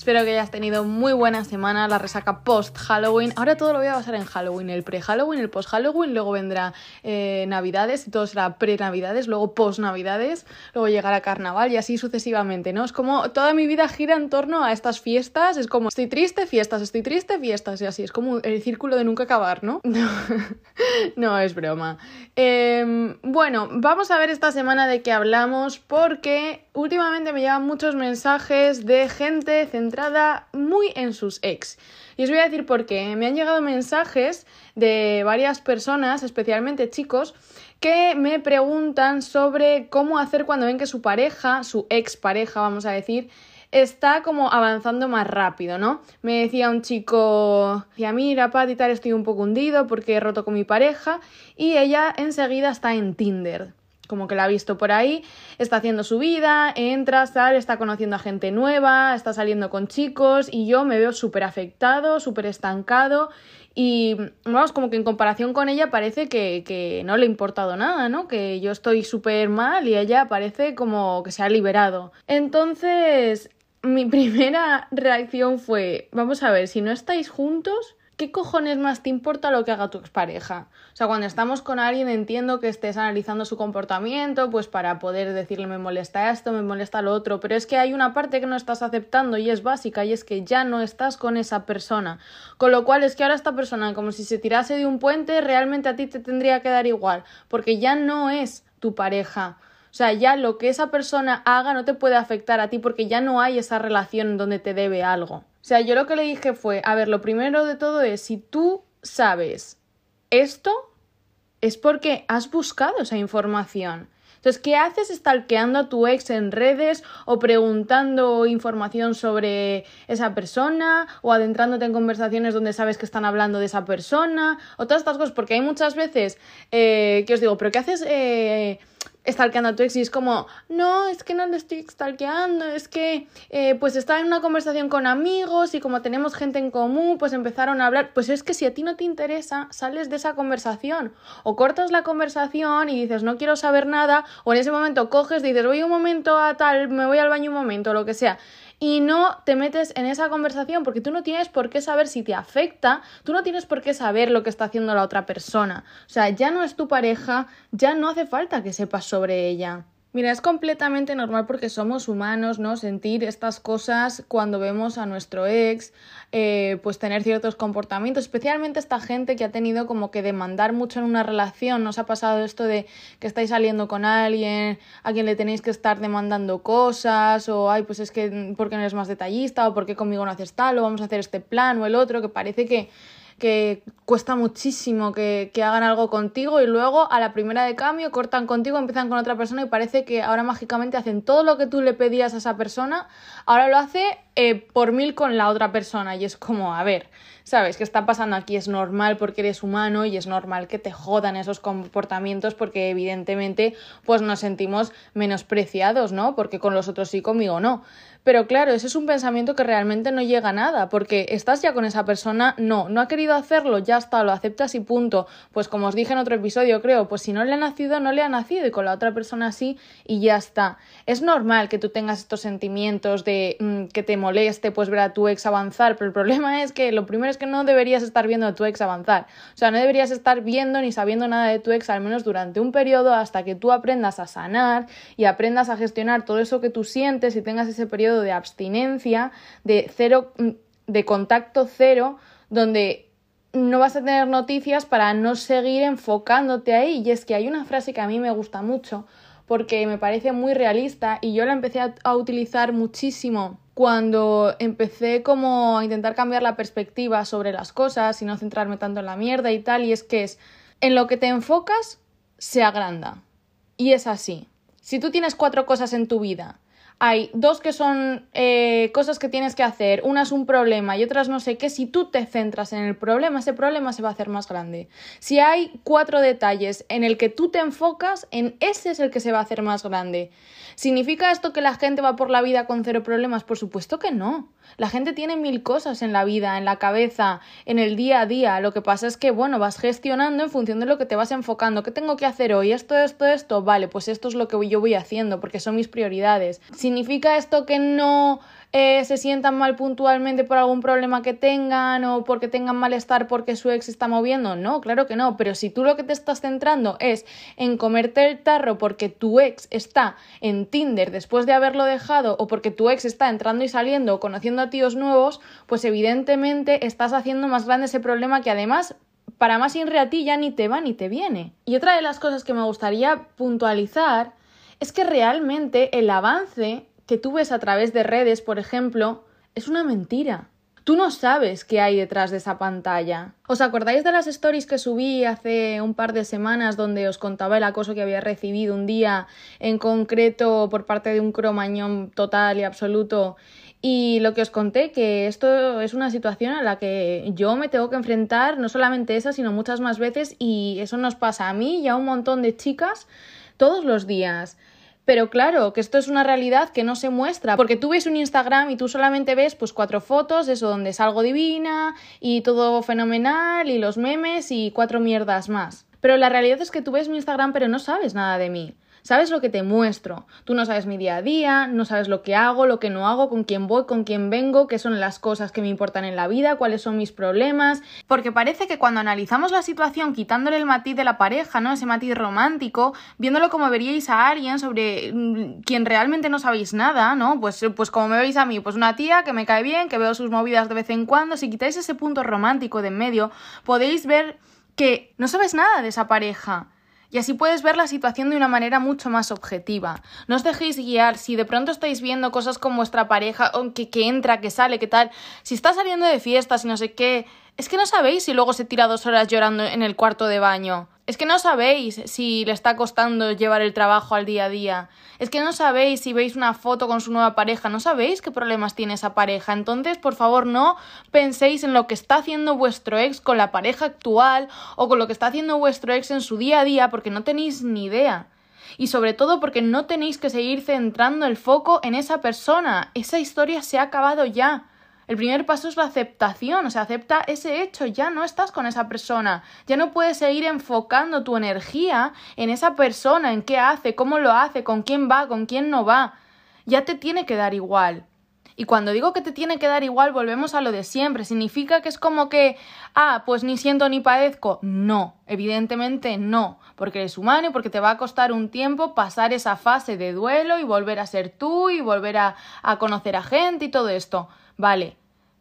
Espero que hayas tenido muy buena semana, la resaca post-Halloween. Ahora todo lo voy a basar en Halloween, el pre-Halloween, el post-Halloween, luego vendrá eh, Navidades y todo será pre-Navidades, luego post-Navidades, luego llegará Carnaval y así sucesivamente, ¿no? Es como toda mi vida gira en torno a estas fiestas, es como estoy triste, fiestas, estoy triste, fiestas y así, es como el círculo de nunca acabar, ¿no? No, es broma. Em, bueno, vamos a ver esta semana de qué hablamos porque últimamente me llegan muchos mensajes de gente centrada muy en sus ex. Y os voy a decir por qué. Me han llegado mensajes de varias personas, especialmente chicos, que me preguntan sobre cómo hacer cuando ven que su pareja, su ex pareja, vamos a decir, está como avanzando más rápido, ¿no? Me decía un chico, decía, mira, Pat estoy un poco hundido porque he roto con mi pareja y ella enseguida está en Tinder como que la ha visto por ahí, está haciendo su vida, entra, sale, está conociendo a gente nueva, está saliendo con chicos y yo me veo súper afectado, súper estancado y vamos, como que en comparación con ella parece que, que no le ha importado nada, ¿no? Que yo estoy súper mal y ella parece como que se ha liberado. Entonces, mi primera reacción fue, vamos a ver, si no estáis juntos, ¿qué cojones más te importa lo que haga tu expareja? O sea, cuando estamos con alguien entiendo que estés analizando su comportamiento, pues para poder decirle me molesta esto, me molesta lo otro, pero es que hay una parte que no estás aceptando y es básica y es que ya no estás con esa persona. Con lo cual es que ahora esta persona, como si se tirase de un puente, realmente a ti te tendría que dar igual, porque ya no es tu pareja. O sea, ya lo que esa persona haga no te puede afectar a ti porque ya no hay esa relación donde te debe algo. O sea, yo lo que le dije fue, a ver, lo primero de todo es, si tú sabes esto, es porque has buscado esa información. Entonces, ¿qué haces stalkeando a tu ex en redes o preguntando información sobre esa persona o adentrándote en conversaciones donde sabes que están hablando de esa persona o todas estas cosas? Porque hay muchas veces eh, que os digo, ¿pero qué haces eh, stalkeando a tu ex y es como, no, es que no le estoy stalkeando, es que eh, pues estaba en una conversación con amigos y como tenemos gente en común, pues empezaron a hablar, pues es que si a ti no te interesa, sales de esa conversación. O cortas la conversación y dices, no quiero saber nada, o en ese momento coges, dices, voy un momento a tal, me voy al baño un momento, lo que sea y no te metes en esa conversación porque tú no tienes por qué saber si te afecta, tú no tienes por qué saber lo que está haciendo la otra persona. O sea, ya no es tu pareja, ya no hace falta que sepas sobre ella. Mira, es completamente normal porque somos humanos, ¿no? Sentir estas cosas cuando vemos a nuestro ex, eh, pues tener ciertos comportamientos, especialmente esta gente que ha tenido como que demandar mucho en una relación. ¿Nos ha pasado esto de que estáis saliendo con alguien, a quien le tenéis que estar demandando cosas, o ay, pues es que, ¿por qué no eres más detallista? o ¿por qué conmigo no haces tal? o vamos a hacer este plan o el otro, que parece que que cuesta muchísimo que, que, hagan algo contigo y luego a la primera de cambio cortan contigo, empiezan con otra persona y parece que ahora mágicamente hacen todo lo que tú le pedías a esa persona, ahora lo hace eh, por mil con la otra persona. Y es como, a ver, ¿sabes? ¿Qué está pasando aquí? Es normal porque eres humano y es normal que te jodan esos comportamientos porque evidentemente pues nos sentimos menospreciados, ¿no? Porque con los otros sí, conmigo no. Pero claro, ese es un pensamiento que realmente no llega a nada, porque estás ya con esa persona, no, no ha querido hacerlo, ya está, lo aceptas y punto. Pues como os dije en otro episodio, creo, pues si no le ha nacido, no le ha nacido y con la otra persona sí y ya está. Es normal que tú tengas estos sentimientos de mm, que te moleste pues ver a tu ex avanzar, pero el problema es que lo primero es que no deberías estar viendo a tu ex avanzar. O sea, no deberías estar viendo ni sabiendo nada de tu ex, al menos durante un periodo, hasta que tú aprendas a sanar y aprendas a gestionar todo eso que tú sientes y tengas ese periodo de abstinencia, de cero, mm, de contacto cero, donde no vas a tener noticias para no seguir enfocándote ahí. Y es que hay una frase que a mí me gusta mucho porque me parece muy realista y yo la empecé a, utilizar muchísimo cuando empecé como a intentar cambiar la perspectiva sobre las cosas y no centrarme tanto en la mierda y tal, y es que es en lo que te enfocas se agranda. Y es así. Si tú tienes cuatro cosas en tu vida hay dos que son eh, cosas que tienes que hacer, una es un problema y otras no sé qué, si tú te centras en el problema, ese problema se va a hacer más grande. Si hay cuatro detalles en el que tú te enfocas, en ese es el que se va a hacer más grande. ¿Significa esto que la gente va por la vida con cero problemas? Por supuesto que no. La gente tiene mil cosas en la vida, en la cabeza, en el día a día. Lo que pasa es que, bueno, vas gestionando en función de lo que te vas enfocando. ¿Qué tengo que hacer hoy? Esto, esto, esto. Vale, pues esto es lo que yo voy haciendo porque son mis prioridades. ¿Significa esto que no eh, se sientan mal puntualmente por algún problema que tengan o porque tengan malestar porque su ex está moviendo. No, claro que no, pero si tú lo que te estás centrando es en comerte el tarro porque tu ex está en Tinder después de haberlo dejado o porque tu ex está entrando y saliendo o conociendo a tíos nuevos, pues evidentemente estás haciendo más grande ese problema que además para más ir a ti ya ni te va ni te viene. Y otra de las cosas que me gustaría puntualizar es que realmente el avance que tú ves a través de redes, por ejemplo, es una mentira. Tú no sabes qué hay detrás de esa pantalla. ¿Os acordáis de las stories que subí hace un par de semanas donde os contaba el acoso que había recibido un día en concreto por parte de un cromañón total y absoluto? Y lo que os conté, que esto es una situación a la que yo me tengo que enfrentar, no solamente esa, sino muchas más veces, y eso nos pasa a mí y a un montón de chicas todos los días. Pero claro, que esto es una realidad que no se muestra, porque tú ves un Instagram y tú solamente ves pues cuatro fotos, eso donde salgo divina y todo fenomenal y los memes y cuatro mierdas más. Pero la realidad es que tú ves mi Instagram pero no sabes nada de mí. Sabes lo que te muestro. Tú no sabes mi día a día, no sabes lo que hago, lo que no hago, con quién voy, con quién vengo, qué son las cosas que me importan en la vida, cuáles son mis problemas. Porque parece que cuando analizamos la situación quitándole el matiz de la pareja, ¿no? Ese matiz romántico, viéndolo como veríais a alguien sobre mm, quien realmente no sabéis nada, ¿no? Pues, pues como me veis a mí, pues una tía que me cae bien, que veo sus movidas de vez en cuando. Si quitáis ese punto romántico de en medio, podéis ver que no sabes nada de esa pareja y así puedes ver la situación de una manera mucho más objetiva. No os dejéis guiar si de pronto estáis viendo cosas con vuestra pareja, que, que entra, que sale, que tal. Si está saliendo de fiestas y no sé qué, es que no sabéis si luego se tira dos horas llorando en el cuarto de baño. Es que no sabéis si le está costando llevar el trabajo al día a día. Es que no sabéis si veis una foto con su nueva pareja. No sabéis qué problemas tiene esa pareja. Entonces, por favor, no penséis en lo que está haciendo vuestro ex con la pareja actual o con lo que está haciendo vuestro ex en su día a día porque no tenéis ni idea. Y sobre todo porque no tenéis que seguir centrando el foco en esa persona. Esa historia se ha acabado ya. El primer paso es la aceptación, o sea, acepta ese hecho, ya no estás con esa persona, ya no puedes seguir enfocando tu energía en esa persona, en qué hace, cómo lo hace, con quién va, con quién no va. Ya te tiene que dar igual. Y cuando digo que te tiene que dar igual, volvemos a lo de siempre. ¿Significa que es como que, ah, pues ni siento ni padezco? No, evidentemente no, porque eres humano y porque te va a costar un tiempo pasar esa fase de duelo y volver a ser tú y volver a, a conocer a gente y todo esto. Vale,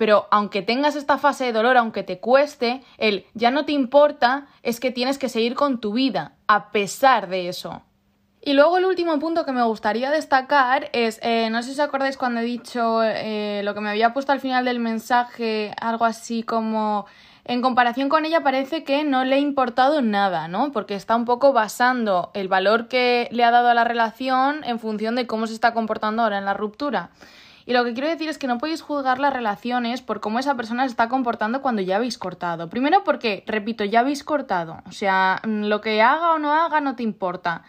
pero aunque tengas esta fase de dolor, aunque te cueste, el ya no te importa es que tienes que seguir con tu vida, a pesar de eso. Y luego el último punto que me gustaría destacar es, eh, no sé si os acordáis cuando he dicho eh, lo que me había puesto al final del mensaje, algo así como en comparación con ella parece que no le ha importado nada, ¿no? Porque está un poco basando el valor que le ha dado a la relación en función de cómo se está comportando ahora en la ruptura. Y lo que quiero decir es que no podéis juzgar las relaciones por cómo esa persona se está comportando cuando ya habéis cortado. Primero porque, repito, ya habéis cortado. O sea, mm, lo que haga o no haga no te importa.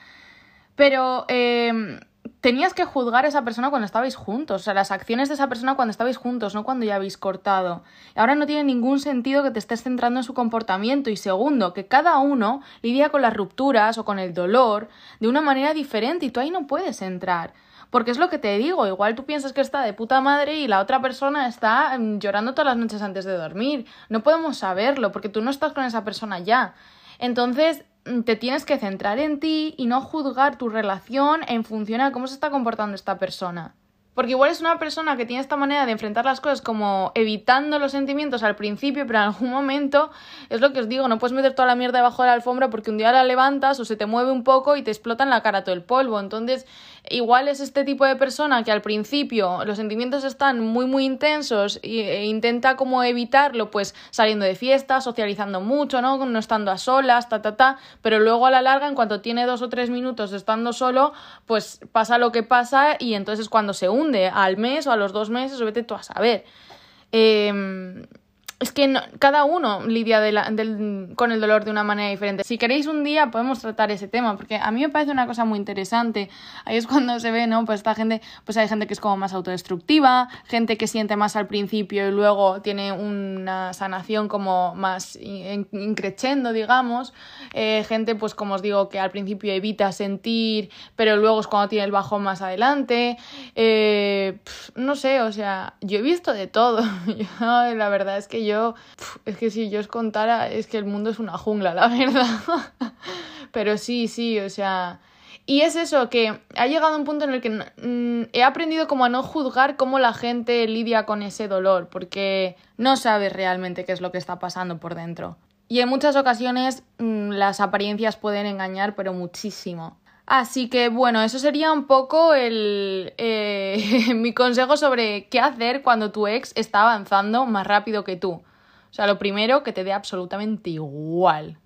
Pero em, tenías que juzgar a esa persona cuando estabais juntos. O sea, las acciones de esa persona cuando estabais juntos, no cuando ya habéis cortado. Ahora no tiene ningún sentido que te estés centrando en su comportamiento. Y segundo, que cada uno lidia con las rupturas o con el dolor de una manera diferente y tú ahí no puedes entrar. Porque es lo que te digo, igual tú piensas que está de puta madre y la otra persona está mm, llorando todas las noches antes de dormir. No podemos saberlo porque tú no estás con esa persona ya. Entonces, mm, te tienes que centrar en ti y no juzgar tu relación en función a cómo se está comportando esta persona. Porque igual es una persona que tiene esta manera de enfrentar las cosas como evitando los sentimientos al principio, pero en algún momento es lo que os digo, no puedes meter toda la mierda debajo de la alfombra porque un día la levantas o se te mueve un poco y te explota en la cara todo el polvo. Entonces igual es este tipo de persona que al principio los sentimientos están muy muy intensos e intenta como evitarlo pues saliendo de fiesta, socializando mucho, ¿no? No estando a solas, ta ta ta, pero luego a la larga en cuanto tiene dos o tres minutos estando solo, pues pasa lo que pasa y entonces cuando se hunde al mes o a los dos meses, vete tú a saber. Eh, es que cada uno lidia con el dolor de una manera diferente. Si queréis un día podemos tratar ese tema, porque a mí me parece una cosa muy interesante. Ahí es cuando se ve, ¿no? Pues esta gente, pues hay gente que es como más autodestructiva, gente que siente más al principio y luego tiene una sanación como más increchendo, digamos. Eh, gente, pues como os digo, que al principio evita sentir, pero luego es cuando tiene el bajón más adelante. Eh, no sé, o sea, yo he visto de todo. la verdad es que yo es que si yo os contara, es que el mundo es una jungla, la verdad. Pero sí, sí, o sea... Y es eso, que ha llegado un punto en el que mm, he aprendido como a no juzgar cómo la gente lidia con ese dolor, porque no sabes realmente qué es lo que está pasando por dentro. Y en muchas ocasiones mm, las apariencias pueden engañar, pero muchísimo. Así que bueno, eso sería un poco el, eh, mi consejo sobre qué hacer cuando tu ex está avanzando más rápido que tú. O sea, lo primero, que te dé absolutamente igual.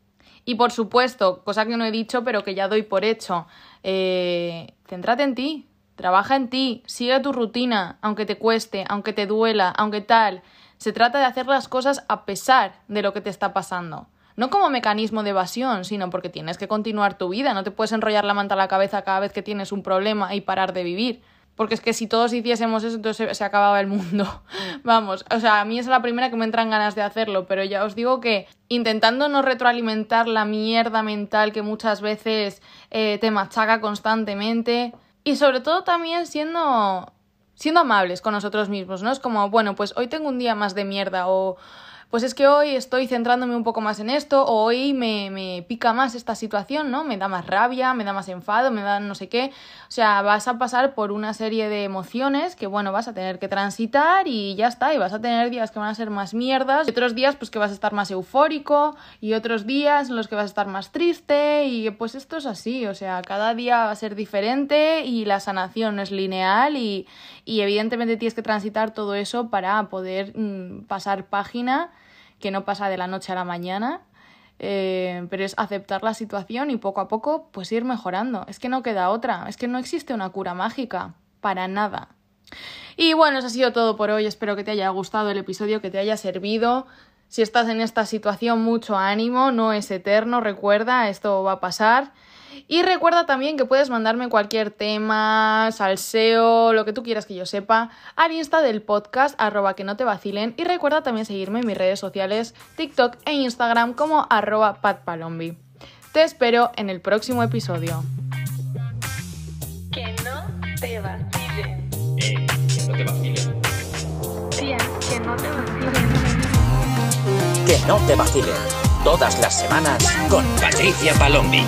Y por supuesto, cosa que no he dicho, pero que ya doy por hecho, eh, céntrate en ti, trabaja en ti, sigue tu rutina, aunque te cueste, aunque te duela, aunque tal. Se trata de hacer las cosas a pesar de lo que te está pasando. No como mecanismo de evasión, sino porque tienes que continuar tu vida, no te puedes enrollar la manta a la cabeza cada vez que tienes un problema y parar de vivir. Porque es que si todos hiciésemos eso, entonces se, acababa el mundo. Vamos, o sea, a mí es la primera que me entran ganas de hacerlo, pero ya os digo que intentando no retroalimentar la mierda mental que muchas veces eh, te machaca constantemente y sobre todo también siendo siendo amables con nosotros mismos, ¿no? Es como, bueno, pues hoy tengo un día más de mierda o pues es que hoy estoy centrándome un poco más en esto, o hoy me, me, pica más esta situación, ¿no? Me da más rabia, me da más enfado, me da no sé qué. O sea, vas a pasar por una serie de emociones que, bueno, vas a tener que transitar y ya está. Y vas a tener días que van a ser más mierdas, y otros días, pues que vas a estar más eufórico, y otros días en los que vas a estar más triste, y pues esto es así. O sea, cada día va a ser diferente y la sanación es lineal, y, y evidentemente tienes que transitar todo eso para poder mm, pasar página que no pasa de la noche a la mañana, eh, pero es aceptar la situación y poco a poco pues ir mejorando. Es que no queda otra, es que no existe una cura mágica, para nada. Y bueno, eso ha sido todo por hoy, espero que te haya gustado el episodio, que te haya servido. Si estás en esta situación, mucho ánimo, no es eterno, recuerda, esto va a pasar. Y recuerda también que puedes mandarme cualquier tema, salseo, lo que tú quieras que yo sepa, al insta del podcast, arroba que no te vacilen. Y recuerda también seguirme en mis redes sociales, TikTok e Instagram como arroba patpalombi. Te espero en el próximo episodio. Que no te vacilen. Eh, que no te vacilen. Tía, que no te vacilen. Que no te vacilen. Todas las semanas con Patricia Palombi.